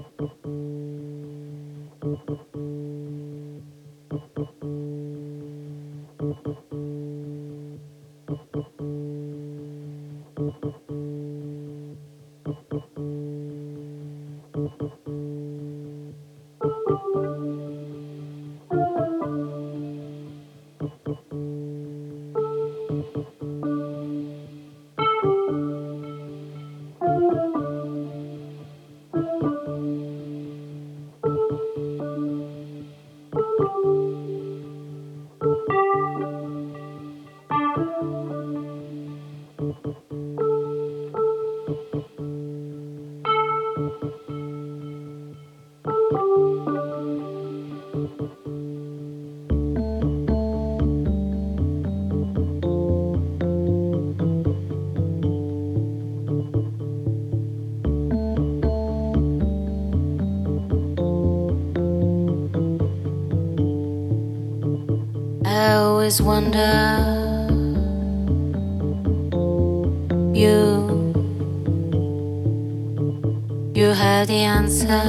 Thank you. Always wonder. You you have the answer.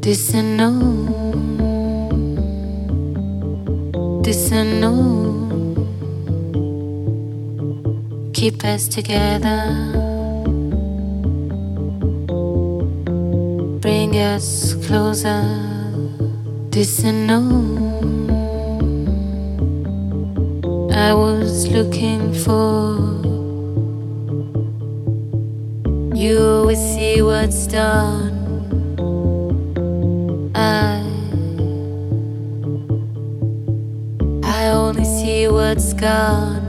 This and no this and no keep us together us closer. This and no, I was looking for. You always see what's done. I, I only see what's gone.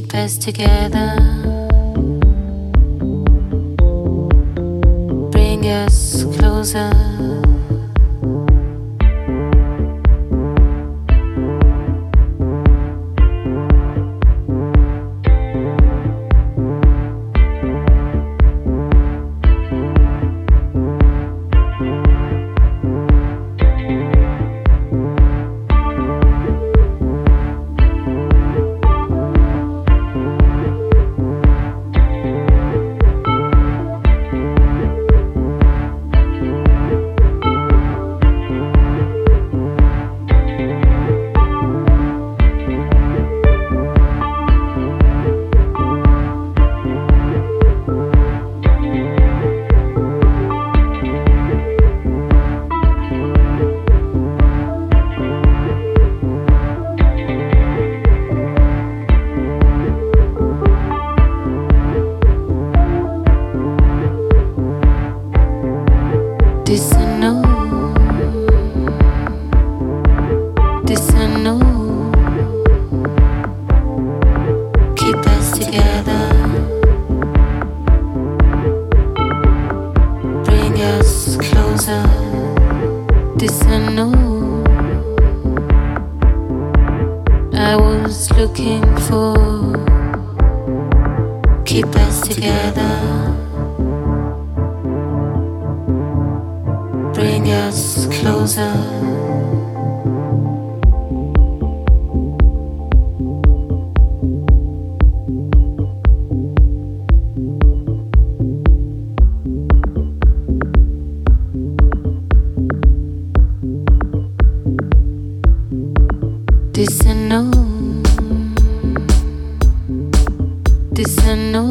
Keep us together. Bring us closer.